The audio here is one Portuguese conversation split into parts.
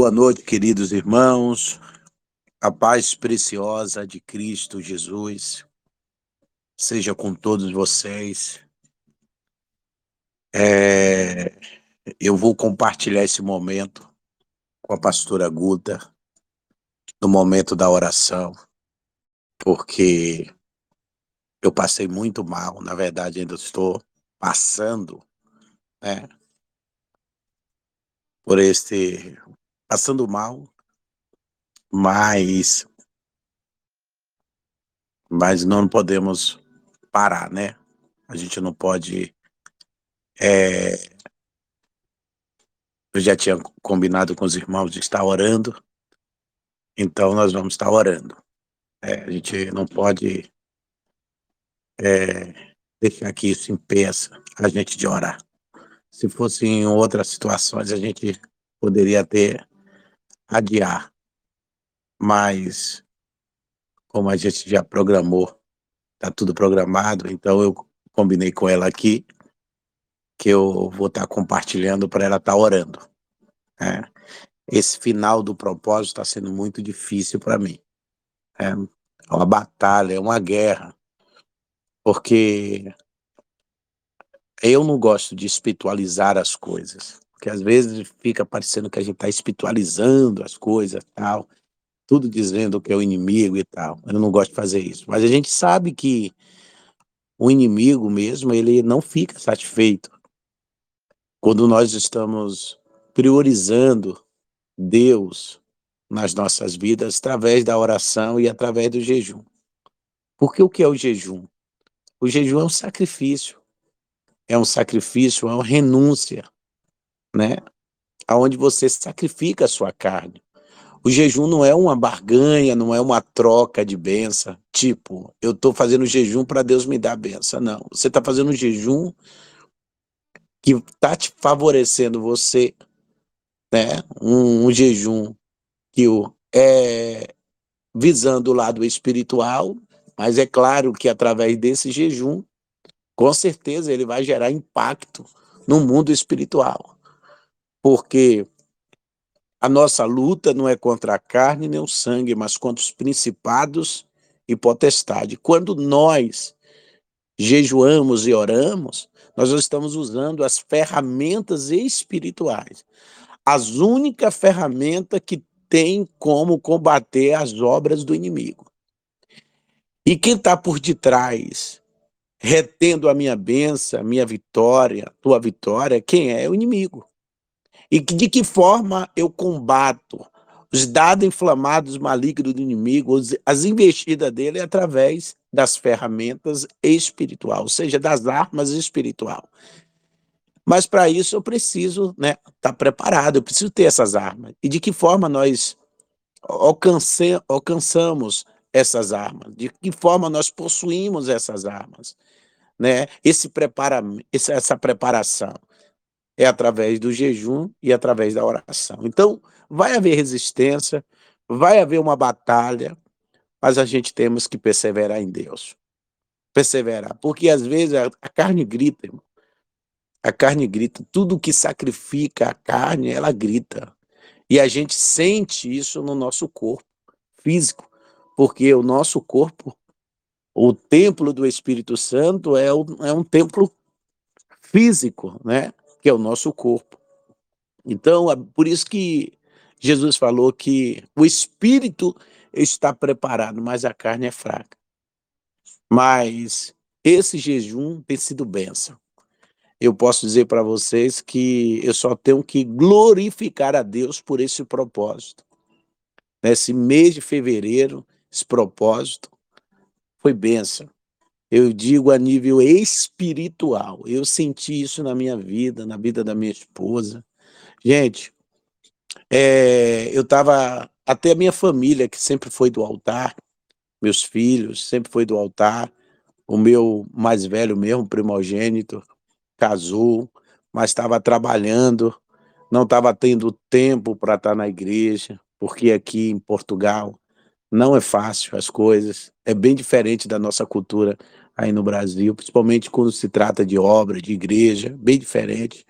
Boa noite, queridos irmãos. A paz preciosa de Cristo Jesus seja com todos vocês. É, eu vou compartilhar esse momento com a pastora Guta, no momento da oração, porque eu passei muito mal, na verdade ainda estou passando, né, por este passando mal, mas mas não podemos parar, né? A gente não pode é, eu já tinha combinado com os irmãos de estar orando, então nós vamos estar orando. É, a gente não pode é, deixar que isso impeça a gente de orar. Se fosse em outras situações, a gente poderia ter adiar. Mas, como a gente já programou, tá tudo programado, então eu combinei com ela aqui que eu vou estar tá compartilhando para ela estar tá orando. Né? Esse final do propósito está sendo muito difícil para mim. É uma batalha, é uma guerra, porque eu não gosto de espiritualizar as coisas. Porque às vezes fica parecendo que a gente está espiritualizando as coisas tal, tudo dizendo que é o inimigo e tal. Eu não gosto de fazer isso. Mas a gente sabe que o inimigo mesmo, ele não fica satisfeito quando nós estamos priorizando Deus nas nossas vidas através da oração e através do jejum. Porque o que é o jejum? O jejum é um sacrifício. É um sacrifício, é uma renúncia né? Aonde você sacrifica a sua carne. O jejum não é uma barganha, não é uma troca de benção. Tipo, eu estou fazendo jejum para Deus me dar a benção. Não. Você está fazendo um jejum que está te favorecendo você, né? Um, um jejum que o, é visando o lado espiritual, mas é claro que através desse jejum, com certeza ele vai gerar impacto no mundo espiritual porque a nossa luta não é contra a carne nem o sangue, mas contra os principados e potestade. Quando nós jejuamos e oramos, nós estamos usando as ferramentas espirituais. As única ferramenta que tem como combater as obras do inimigo. E quem está por detrás, retendo a minha benção, a minha vitória, tua vitória, quem é o inimigo. E de que forma eu combato os dados inflamados malignos do inimigo, as investidas dele através das ferramentas espirituais, ou seja, das armas espirituais. Mas para isso eu preciso estar né, tá preparado, eu preciso ter essas armas. E de que forma nós alcance, alcançamos essas armas? De que forma nós possuímos essas armas? Né? Esse prepara, essa preparação é através do jejum e através da oração. Então, vai haver resistência, vai haver uma batalha, mas a gente temos que perseverar em Deus. Perseverar, porque às vezes a, carne grita, irmão. A carne grita, tudo que sacrifica a carne, ela grita. E a gente sente isso no nosso corpo físico, porque o nosso corpo, o templo do Espírito Santo é um, é um templo físico, né? Que é o nosso corpo. Então, é por isso que Jesus falou que o espírito está preparado, mas a carne é fraca. Mas esse jejum tem sido bênção. Eu posso dizer para vocês que eu só tenho que glorificar a Deus por esse propósito. Nesse mês de fevereiro, esse propósito foi bênção eu digo a nível espiritual. Eu senti isso na minha vida, na vida da minha esposa. Gente, é, eu estava. Até a minha família, que sempre foi do altar, meus filhos, sempre foi do altar. O meu mais velho mesmo, primogênito, casou, mas estava trabalhando, não estava tendo tempo para estar tá na igreja, porque aqui em Portugal não é fácil as coisas, é bem diferente da nossa cultura aí no Brasil, principalmente quando se trata de obra, de igreja, bem diferente.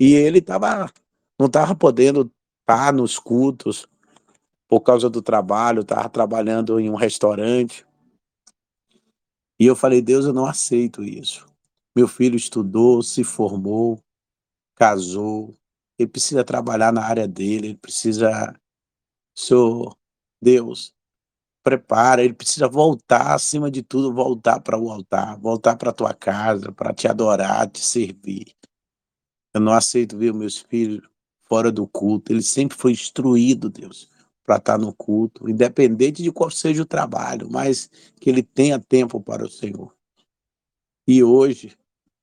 E ele tava, não estava podendo tá nos cultos por causa do trabalho, estava trabalhando em um restaurante. E eu falei, Deus, eu não aceito isso. Meu filho estudou, se formou, casou, ele precisa trabalhar na área dele, ele precisa. Senhor, Deus, prepara, ele precisa voltar, acima de tudo, voltar para o altar, voltar para a tua casa, para te adorar, te servir. Eu não aceito ver meus filhos fora do culto, ele sempre foi instruído, Deus, para estar no culto, independente de qual seja o trabalho, mas que ele tenha tempo para o Senhor. E hoje,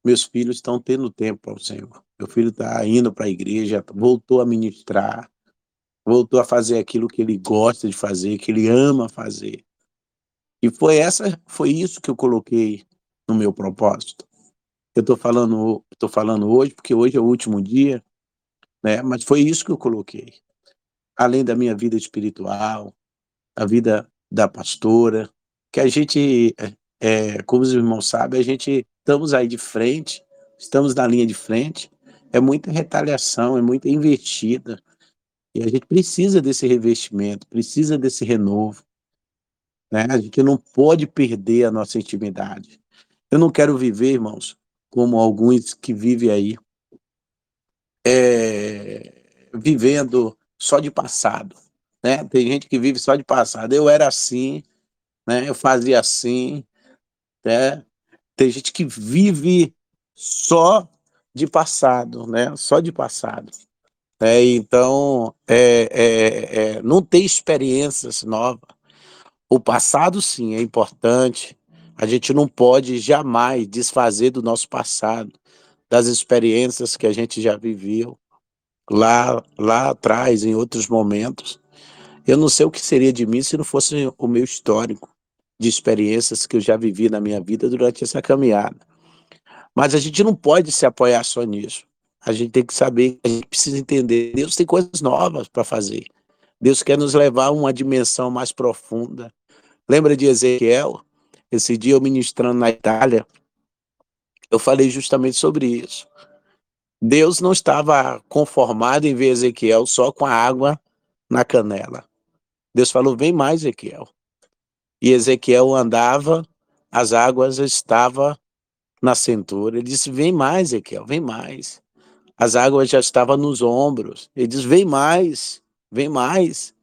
meus filhos estão tendo tempo para o Senhor. Meu filho está indo para a igreja, voltou a ministrar, voltou a fazer aquilo que ele gosta de fazer, que ele ama fazer. E foi essa, foi isso que eu coloquei no meu propósito. Eu estou falando, estou falando hoje porque hoje é o último dia, né? Mas foi isso que eu coloquei além da minha vida espiritual, a vida da pastora, que a gente, é, como os irmãos sabem, a gente estamos aí de frente, estamos na linha de frente, é muita retaliação, é muita investida, e a gente precisa desse revestimento, precisa desse renovo, né? A gente não pode perder a nossa intimidade. Eu não quero viver, irmãos, como alguns que vivem aí, é, vivendo só de passado, né? Tem gente que vive só de passado. Eu era assim, né? Eu fazia assim, né? Tem gente que vive só de passado, né? Só de passado. É, então, é, é, é, não tem experiências novas. O passado, sim, é importante. A gente não pode jamais desfazer do nosso passado, das experiências que a gente já viveu lá, lá atrás, em outros momentos. Eu não sei o que seria de mim se não fosse o meu histórico de experiências que eu já vivi na minha vida durante essa caminhada. Mas a gente não pode se apoiar só nisso. A gente tem que saber, a gente precisa entender. Deus tem coisas novas para fazer. Deus quer nos levar a uma dimensão mais profunda. Lembra de Ezequiel? Esse dia eu ministrando na Itália, eu falei justamente sobre isso. Deus não estava conformado em ver Ezequiel só com a água na canela. Deus falou: vem mais, Ezequiel. E Ezequiel andava, as águas estavam na cintura. Ele disse: vem mais, Ezequiel, vem mais. As águas já estavam nos ombros. Ele disse: vem mais, vem mais.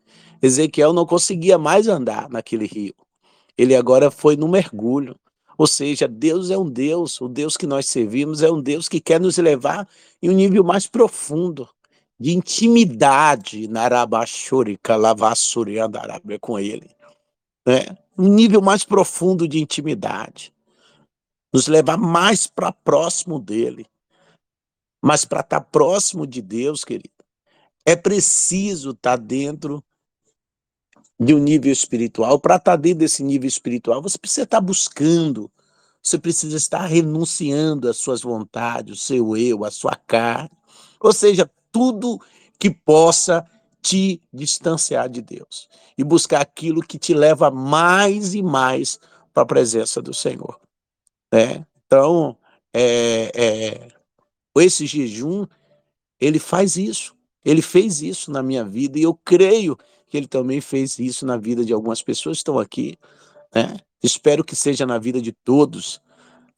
Ezequiel não conseguia mais andar naquele rio. Ele agora foi no mergulho. Ou seja, Deus é um Deus, o Deus que nós servimos é um Deus que quer nos levar em um nível mais profundo de intimidade na Arabachurica, Lavassuriandarabia com Ele. Né? Um nível mais profundo de intimidade. Nos levar mais para próximo dele. Mas para estar tá próximo de Deus, querido, é preciso estar tá dentro de um nível espiritual, para estar tá dentro desse nível espiritual, você precisa estar buscando, você precisa estar renunciando às suas vontades, o seu eu, a sua carne, ou seja, tudo que possa te distanciar de Deus e buscar aquilo que te leva mais e mais para a presença do Senhor. Né? Então, é, é, esse jejum, ele faz isso. Ele fez isso na minha vida e eu creio que ele também fez isso na vida de algumas pessoas que estão aqui, né? Espero que seja na vida de todos,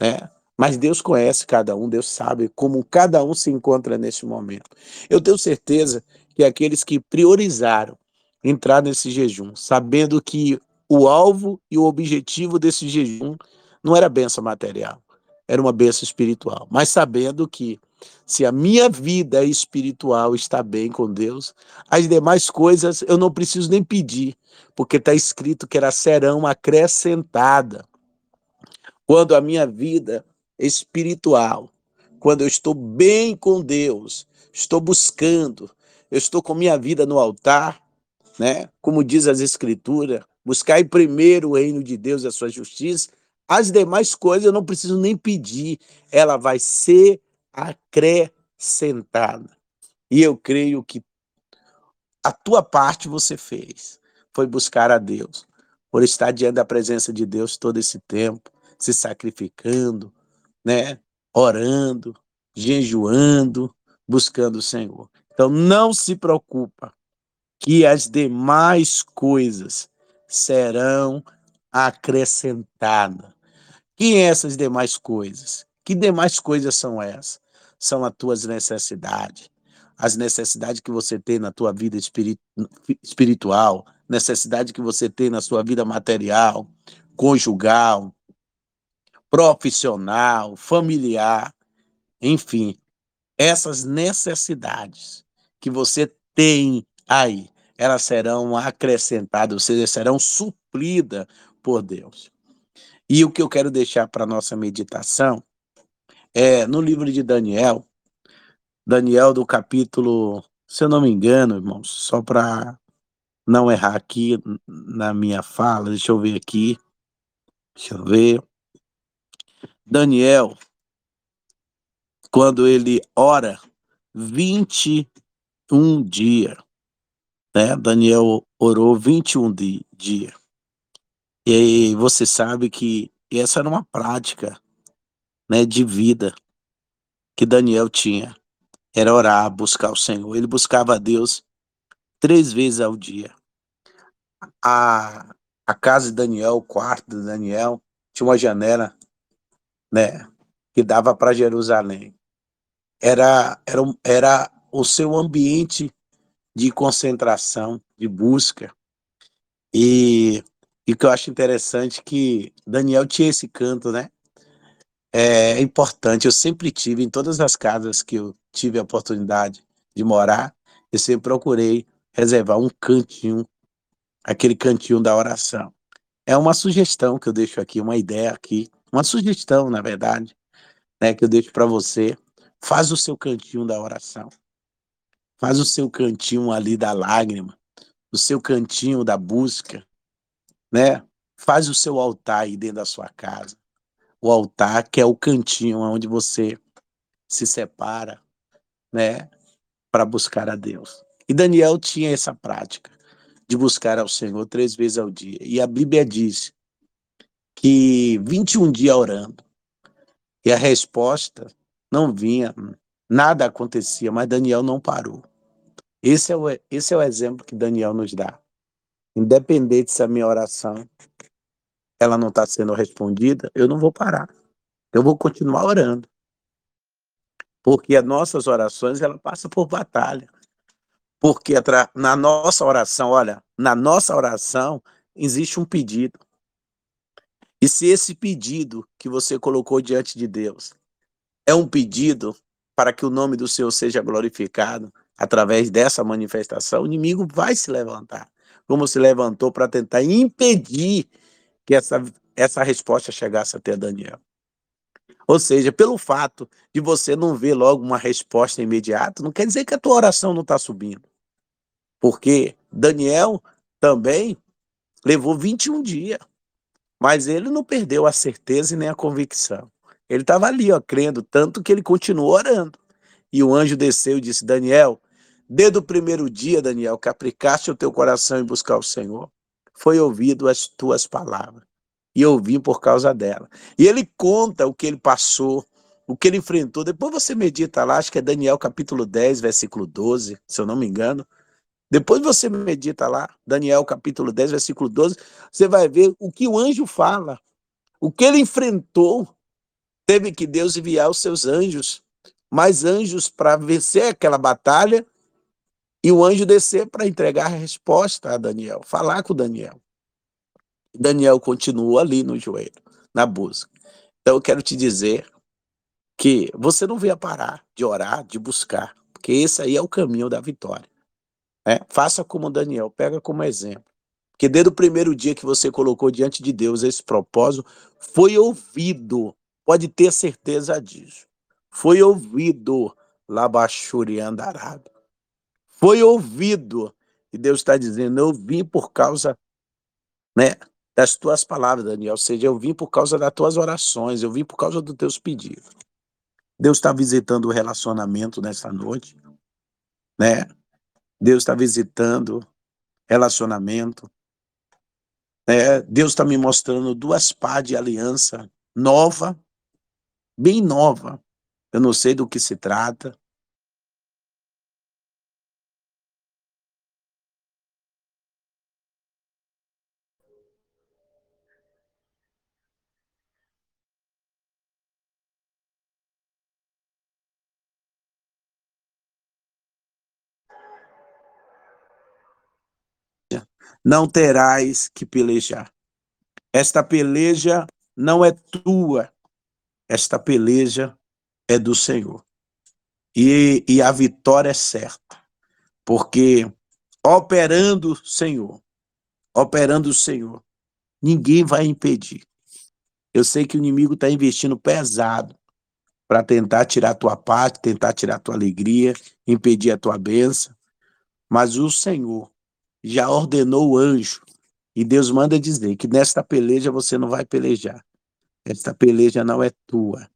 né? Mas Deus conhece cada um, Deus sabe como cada um se encontra nesse momento. Eu tenho certeza que aqueles que priorizaram entrar nesse jejum, sabendo que o alvo e o objetivo desse jejum não era benção material, era uma benção espiritual, mas sabendo que se a minha vida espiritual está bem com Deus, as demais coisas eu não preciso nem pedir, porque está escrito que elas serão acrescentadas. Quando a minha vida espiritual, quando eu estou bem com Deus, estou buscando, eu estou com minha vida no altar, né? Como diz as escrituras, buscar primeiro o reino de Deus e a sua justiça, as demais coisas eu não preciso nem pedir, ela vai ser acrescentada. E eu creio que a tua parte você fez, foi buscar a Deus, por estar diante da presença de Deus todo esse tempo, se sacrificando, né? Orando, jejuando, buscando o Senhor. Então não se preocupa que as demais coisas serão acrescentadas. Que essas demais coisas? Que demais coisas são essas? São as tuas necessidades, as necessidades que você tem na tua vida espiritual, necessidade que você tem na sua vida material, conjugal, profissional, familiar, enfim, essas necessidades que você tem aí, elas serão acrescentadas, ou seja, serão supridas por Deus. E o que eu quero deixar para nossa meditação é no livro de Daniel, Daniel do capítulo, se eu não me engano, irmãos, só para não errar aqui na minha fala, deixa eu ver aqui. Deixa eu ver. Daniel, quando ele ora 21 dias, né? Daniel orou 21 dias. E você sabe que essa era uma prática, né, de vida que Daniel tinha. Era orar, buscar o Senhor. Ele buscava a Deus três vezes ao dia. A, a casa de Daniel, o quarto de Daniel, tinha uma janela, né, que dava para Jerusalém. Era, era, era o seu ambiente de concentração, de busca. E, e o que eu acho interessante é que Daniel tinha esse canto, né? É importante, eu sempre tive, em todas as casas que eu tive a oportunidade de morar, eu sempre procurei reservar um cantinho, aquele cantinho da oração. É uma sugestão que eu deixo aqui, uma ideia aqui, uma sugestão, na verdade, né, que eu deixo para você. Faz o seu cantinho da oração. Faz o seu cantinho ali da lágrima, o seu cantinho da busca, né? Faz o seu altar aí dentro da sua casa. O altar que é o cantinho onde você se separa, né, para buscar a Deus. E Daniel tinha essa prática de buscar ao Senhor três vezes ao dia. E a Bíblia diz que 21 dias orando. E a resposta não vinha, nada acontecia, mas Daniel não parou. Esse é o, esse é o exemplo que Daniel nos dá. Independente se a minha oração ela não está sendo respondida, eu não vou parar. Eu vou continuar orando. Porque as nossas orações ela passa por batalha. Porque na nossa oração, olha, na nossa oração existe um pedido. E se esse pedido que você colocou diante de Deus é um pedido para que o nome do Senhor seja glorificado através dessa manifestação, o inimigo vai se levantar, como se levantou para tentar impedir que essa, essa resposta chegasse até Daniel. Ou seja, pelo fato de você não ver logo uma resposta imediata, não quer dizer que a tua oração não está subindo. Porque Daniel também levou 21 dias, mas ele não perdeu a certeza e nem a convicção. Ele estava ali, ó, crendo, tanto que ele continuou orando. E o anjo desceu e disse: Daniel, desde o primeiro dia, Daniel, que aplicaste o teu coração em buscar o Senhor, foi ouvido as tuas palavras. E eu vim por causa dela. E ele conta o que ele passou, o que ele enfrentou. Depois você medita lá, acho que é Daniel capítulo 10, versículo 12, se eu não me engano. Depois você medita lá, Daniel capítulo 10, versículo 12, você vai ver o que o anjo fala, o que ele enfrentou. Teve que Deus enviar os seus anjos, mais anjos para vencer aquela batalha, e o anjo descer para entregar a resposta a Daniel, falar com Daniel. Daniel continua ali no joelho, na busca. Então eu quero te dizer que você não venha parar de orar, de buscar, porque esse aí é o caminho da vitória. É, faça como Daniel, pega como exemplo. Porque desde o primeiro dia que você colocou diante de Deus esse propósito, foi ouvido. Pode ter certeza disso. Foi ouvido. Labachuri andarado. Foi ouvido. E Deus está dizendo: Eu vim por causa né, das tuas palavras, Daniel. Ou seja, eu vim por causa das tuas orações, eu vim por causa dos teus pedidos. Deus está visitando o relacionamento nessa noite, né? Deus está visitando relacionamento. É, Deus está me mostrando duas pás de aliança nova, bem nova. Eu não sei do que se trata. Não terás que pelejar. Esta peleja não é tua, esta peleja é do Senhor. E, e a vitória é certa, porque operando o Senhor, operando o Senhor, ninguém vai impedir. Eu sei que o inimigo está investindo pesado para tentar tirar a tua parte, tentar tirar a tua alegria, impedir a tua bênção, mas o Senhor já ordenou o anjo, e Deus manda dizer que nesta peleja você não vai pelejar. Esta peleja não é tua.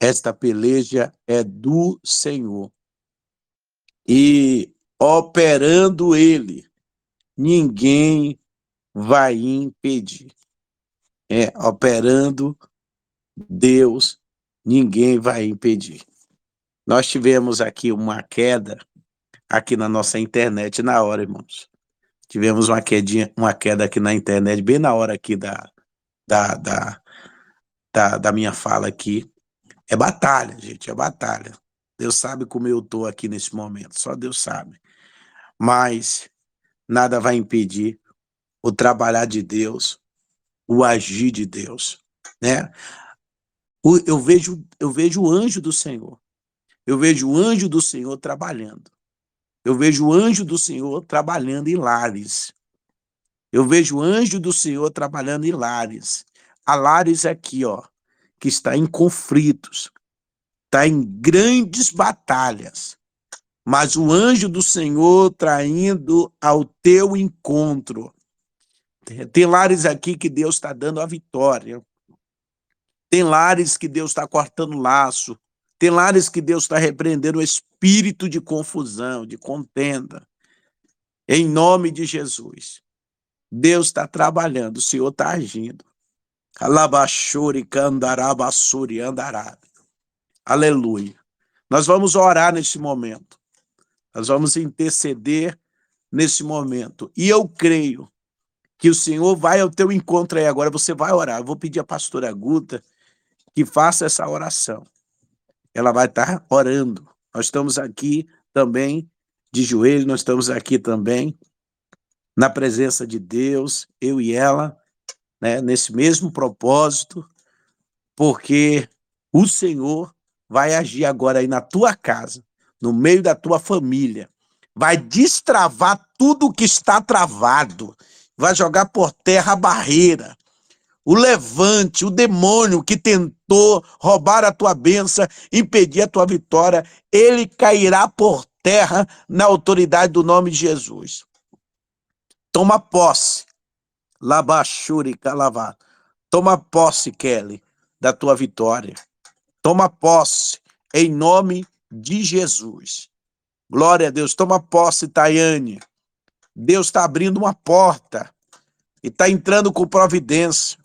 Esta peleja é do Senhor. E operando ele, ninguém vai impedir. É, operando Deus, ninguém vai impedir. Nós tivemos aqui uma queda aqui na nossa internet na hora, irmãos. Tivemos uma quedinha, uma queda aqui na internet, bem na hora aqui da, da, da, da, da minha fala aqui. É batalha, gente, é batalha. Deus sabe como eu estou aqui nesse momento, só Deus sabe mas nada vai impedir o trabalhar de Deus, o agir de Deus, né? Eu vejo, eu vejo o anjo do Senhor. Eu vejo o anjo do Senhor trabalhando. Eu vejo o anjo do Senhor trabalhando em lares. Eu vejo o anjo do Senhor trabalhando em lares. A lares aqui, ó, que está em conflitos, está em grandes batalhas mas o anjo do Senhor traindo ao teu encontro. Tem lares aqui que Deus está dando a vitória. Tem lares que Deus está cortando laço. Tem lares que Deus está repreendendo o espírito de confusão, de contenda. Em nome de Jesus. Deus está trabalhando, o Senhor está agindo. Alabachuri, candarabassuri, andará. Aleluia. Nós vamos orar nesse momento. Nós vamos interceder nesse momento. E eu creio que o Senhor vai ao teu encontro aí agora. Você vai orar. Eu vou pedir à pastora Guta que faça essa oração. Ela vai estar orando. Nós estamos aqui também de joelho, nós estamos aqui também na presença de Deus, eu e ela, né, nesse mesmo propósito, porque o Senhor vai agir agora aí na tua casa no meio da tua família, vai destravar tudo que está travado, vai jogar por terra a barreira, o levante, o demônio que tentou roubar a tua bênção, impedir a tua vitória, ele cairá por terra na autoridade do nome de Jesus. Toma posse, Labachuri Calavá. Toma posse, Kelly, da tua vitória. Toma posse, em nome de Jesus. Glória a Deus. Toma posse, Tayane. Deus está abrindo uma porta e está entrando com providência.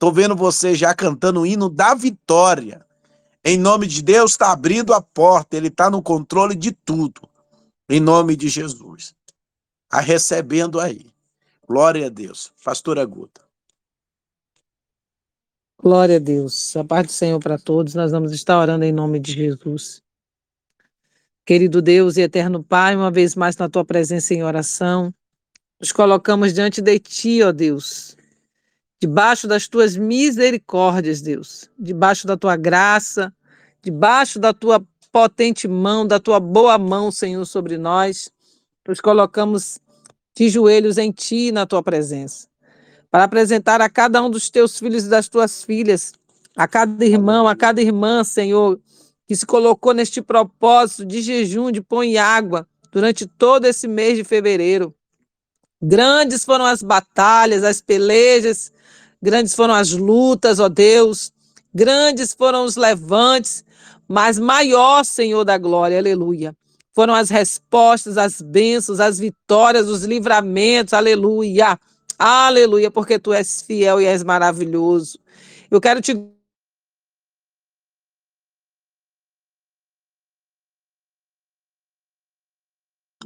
Estou vendo você já cantando o hino da vitória. Em nome de Deus, está abrindo a porta. Ele está no controle de tudo. Em nome de Jesus. A recebendo aí. Glória a Deus. Pastora Guta. Glória a Deus. A paz do Senhor para todos. Nós vamos estar orando em nome de Jesus. Querido Deus e eterno Pai, uma vez mais na tua presença em oração, nos colocamos diante de ti, ó Deus, debaixo das tuas misericórdias, Deus, debaixo da tua graça, debaixo da tua potente mão, da tua boa mão, Senhor, sobre nós. Nos colocamos de joelhos em ti, na tua presença, para apresentar a cada um dos teus filhos e das tuas filhas, a cada irmão, a cada irmã, Senhor, que se colocou neste propósito de jejum, de pão e água durante todo esse mês de fevereiro. Grandes foram as batalhas, as pelejas, grandes foram as lutas, ó Deus, grandes foram os levantes, mas maior, Senhor da glória, aleluia. Foram as respostas, as bênçãos, as vitórias, os livramentos, aleluia. Aleluia, porque tu és fiel e és maravilhoso. Eu quero te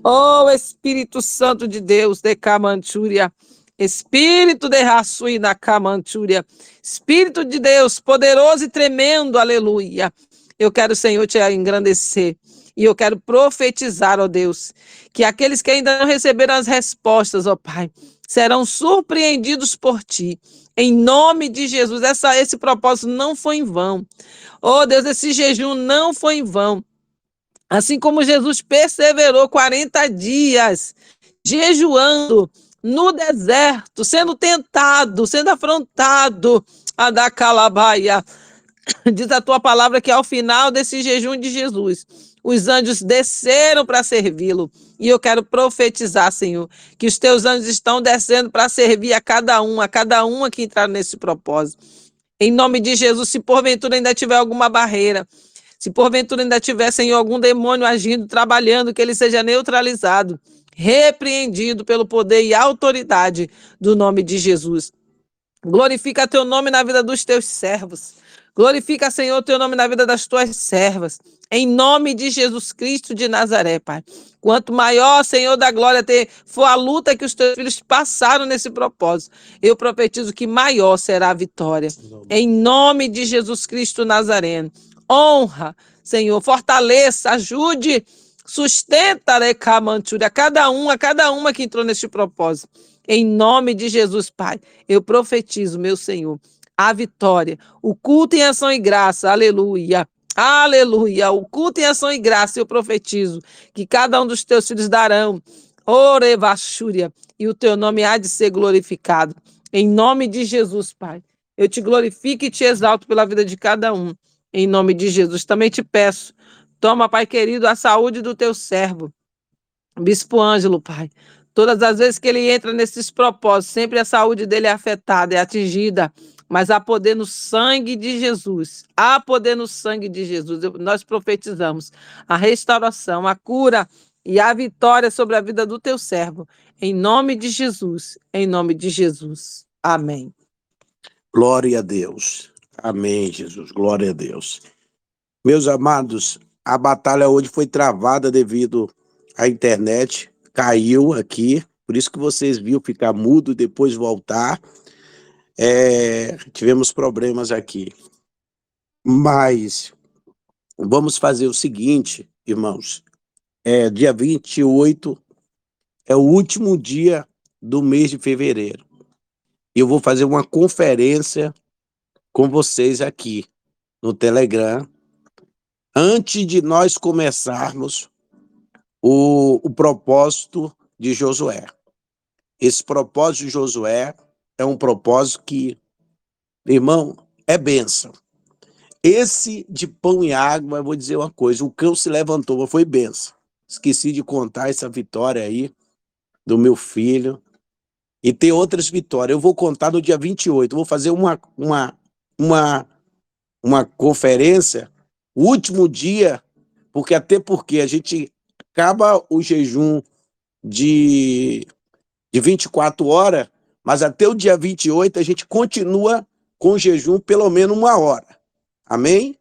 Oh, Espírito Santo de Deus, de Camantúria. Espírito de Raçui na Camantúria. Espírito de Deus, poderoso e tremendo, aleluia. Eu quero, Senhor, te engrandecer. E eu quero profetizar, ó Deus, que aqueles que ainda não receberam as respostas, ó Pai, serão surpreendidos por ti. Em nome de Jesus, essa, esse propósito não foi em vão. Oh Deus, esse jejum não foi em vão. Assim como Jesus perseverou 40 dias jejuando no deserto, sendo tentado, sendo afrontado a dar calabaia. Diz a tua palavra que ao final desse jejum de Jesus, os anjos desceram para servi-lo. E eu quero profetizar, Senhor, que os teus anjos estão descendo para servir a cada um, a cada uma que entrar nesse propósito. Em nome de Jesus, se porventura ainda tiver alguma barreira, se porventura ainda tiver, Senhor, algum demônio agindo, trabalhando, que ele seja neutralizado, repreendido pelo poder e autoridade do nome de Jesus. Glorifica teu nome na vida dos teus servos. Glorifica, Senhor, teu nome na vida das tuas servas. Em nome de Jesus Cristo de Nazaré, Pai. Quanto maior, Senhor da glória, ter, for a luta que os teus filhos passaram nesse propósito, eu profetizo que maior será a vitória. Em nome de Jesus Cristo Nazareno. Honra, Senhor, fortaleça, ajude, sustenta, a cada um, a cada uma que entrou neste propósito. Em nome de Jesus, Pai, eu profetizo, meu Senhor, a vitória, o culto em ação e graça, aleluia. Aleluia. O culto em ação e graça, eu profetizo que cada um dos teus filhos darão. Orevachúria. E o teu nome há de ser glorificado. Em nome de Jesus, Pai. Eu te glorifico e te exalto pela vida de cada um. Em nome de Jesus. Também te peço. Toma, Pai querido, a saúde do teu servo. Bispo Ângelo, Pai. Todas as vezes que ele entra nesses propósitos, sempre a saúde dele é afetada, é atingida mas há poder no sangue de Jesus. Há poder no sangue de Jesus. Nós profetizamos a restauração, a cura e a vitória sobre a vida do teu servo. Em nome de Jesus. Em nome de Jesus. Amém. Glória a Deus. Amém, Jesus. Glória a Deus. Meus amados, a batalha hoje foi travada devido à internet. Caiu aqui. Por isso que vocês viram ficar mudo depois voltar é, tivemos problemas aqui. Mas vamos fazer o seguinte, irmãos. É, dia 28 é o último dia do mês de fevereiro. Eu vou fazer uma conferência com vocês aqui no Telegram, antes de nós começarmos o, o propósito de Josué. Esse propósito de Josué é um propósito que, irmão, é bênção. Esse de pão e água, eu vou dizer uma coisa: o cão se levantou, foi bênção. Esqueci de contar essa vitória aí do meu filho. E tem outras vitórias. Eu vou contar no dia 28. Eu vou fazer uma, uma, uma, uma conferência, o último dia, porque até porque a gente acaba o jejum de, de 24 horas mas até o dia 28 a gente continua com jejum pelo menos uma hora. Amém?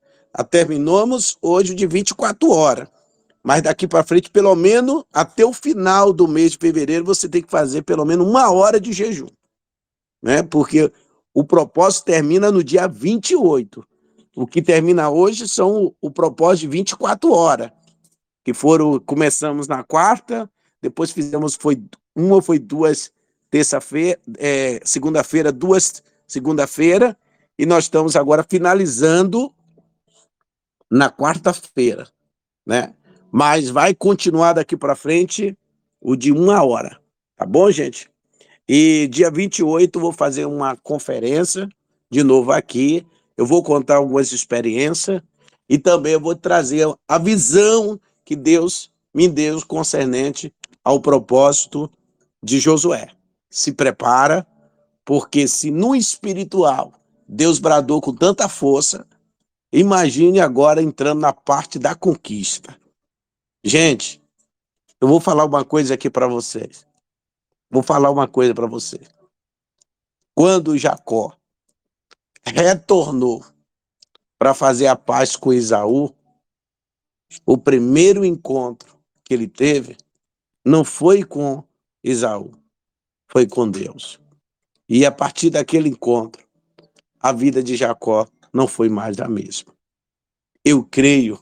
Terminamos hoje de 24 horas. Mas daqui para frente, pelo menos até o final do mês de fevereiro, você tem que fazer pelo menos uma hora de jejum. Né? Porque o propósito termina no dia 28. O que termina hoje são o, o propósito de 24 horas. Que foram, começamos na quarta, depois fizemos, foi uma foi duas terça-feira, é, segunda-feira, duas segunda-feira, e nós estamos agora finalizando na quarta-feira, né? Mas vai continuar daqui para frente o de uma hora, tá bom, gente? E dia 28 vou fazer uma conferência de novo aqui. Eu vou contar algumas experiências e também eu vou trazer a visão que Deus me deu concernente ao propósito de Josué se prepara, porque se no espiritual Deus bradou com tanta força, imagine agora entrando na parte da conquista. Gente, eu vou falar uma coisa aqui para vocês. Vou falar uma coisa para vocês. Quando Jacó retornou para fazer a paz com Isaú, o primeiro encontro que ele teve não foi com Isaú, foi com Deus. E a partir daquele encontro, a vida de Jacó não foi mais a mesma. Eu creio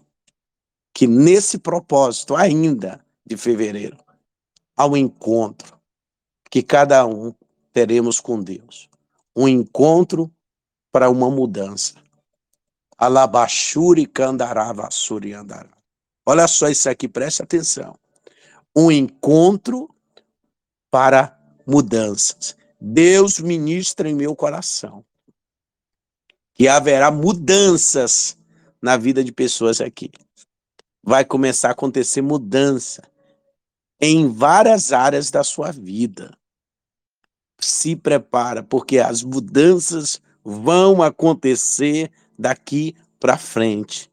que nesse propósito ainda de fevereiro, ao encontro que cada um teremos com Deus. Um encontro para uma mudança. Alabashuri candarava suri andará. Olha só isso aqui, preste atenção. Um encontro para mudanças. Deus ministra em meu coração que haverá mudanças na vida de pessoas aqui. Vai começar a acontecer mudança em várias áreas da sua vida. Se prepara, porque as mudanças vão acontecer daqui para frente.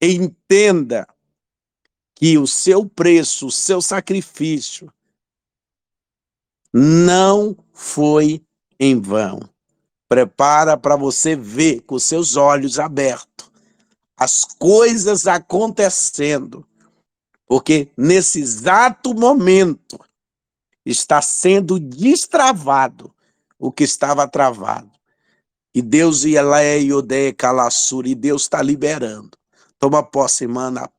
Entenda que o seu preço, o seu sacrifício não foi em vão. Prepara para você ver com seus olhos abertos as coisas acontecendo, porque nesse exato momento está sendo destravado o que estava travado. E Deus ia lá e odeia calassura, e Deus está liberando. Toma posse, mana,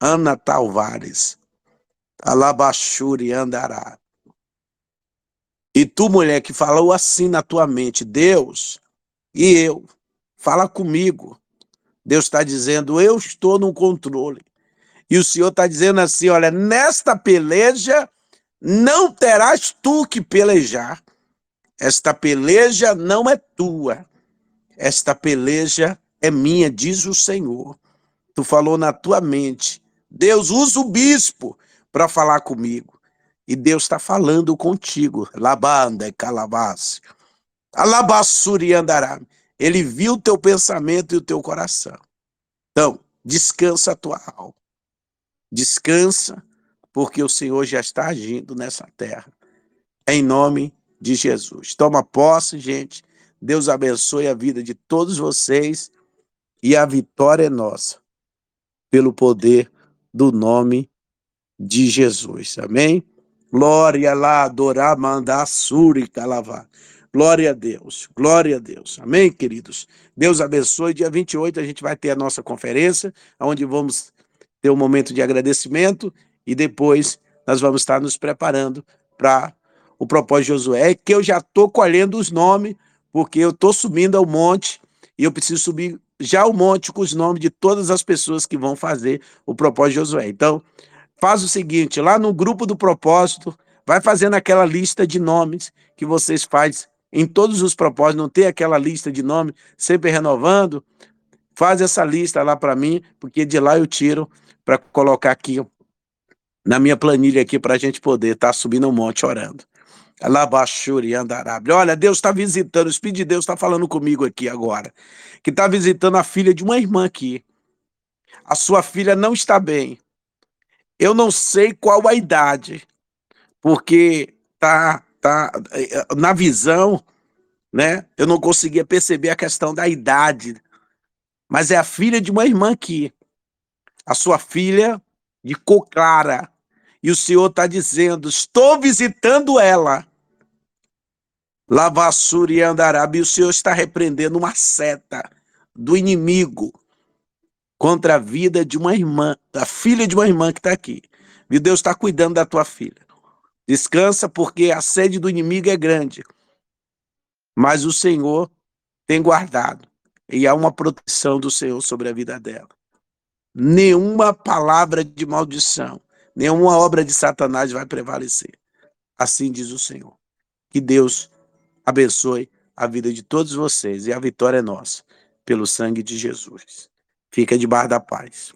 Ana Talvares. Alabachuri andará. E tu, mulher, que falou assim na tua mente, Deus e eu, fala comigo. Deus está dizendo, eu estou no controle. E o Senhor está dizendo assim: olha, nesta peleja não terás tu que pelejar. Esta peleja não é tua. Esta peleja é minha, diz o Senhor. Tu falou na tua mente. Deus usa o bispo para falar comigo. E Deus está falando contigo. Labanda e calabás. Alabassuri andará. Ele viu o teu pensamento e o teu coração. Então, descansa a tua alma. Descansa, porque o Senhor já está agindo nessa terra. Em nome de Jesus. Toma posse, gente. Deus abençoe a vida de todos vocês e a vitória é nossa, pelo poder do nome de Jesus. Amém? Glória lá, adorar, mandar, suri, calavar. Glória a Deus, glória a Deus. Amém, queridos? Deus abençoe. Dia 28 a gente vai ter a nossa conferência, onde vamos ter um momento de agradecimento e depois nós vamos estar nos preparando para o propósito de Josué, que eu já estou colhendo os nomes, porque eu estou subindo ao monte e eu preciso subir já o monte com os nomes de todas as pessoas que vão fazer o propósito de Josué. Então, faz o seguinte, lá no grupo do propósito, vai fazendo aquela lista de nomes que vocês fazem em todos os propósitos, não tem aquela lista de nomes sempre renovando. Faz essa lista lá para mim, porque de lá eu tiro para colocar aqui na minha planilha aqui para a gente poder estar tá subindo um monte orando. Olha, Deus está visitando, o Espírito de Deus está falando comigo aqui agora, que está visitando a filha de uma irmã aqui. A sua filha não está bem. Eu não sei qual a idade, porque tá, tá na visão, né? Eu não conseguia perceber a questão da idade, mas é a filha de uma irmã aqui, a sua filha de cor clara, e o Senhor está dizendo: estou visitando ela. Lavassura e Andarabe, e o Senhor está repreendendo uma seta do inimigo contra a vida de uma irmã, da filha de uma irmã que está aqui. E Deus está cuidando da tua filha. Descansa, porque a sede do inimigo é grande. Mas o Senhor tem guardado. E há uma proteção do Senhor sobre a vida dela. Nenhuma palavra de maldição, nenhuma obra de Satanás vai prevalecer. Assim diz o Senhor. Que Deus abençoe a vida de todos vocês e a vitória é nossa, pelo sangue de Jesus. Fica debaixo da paz.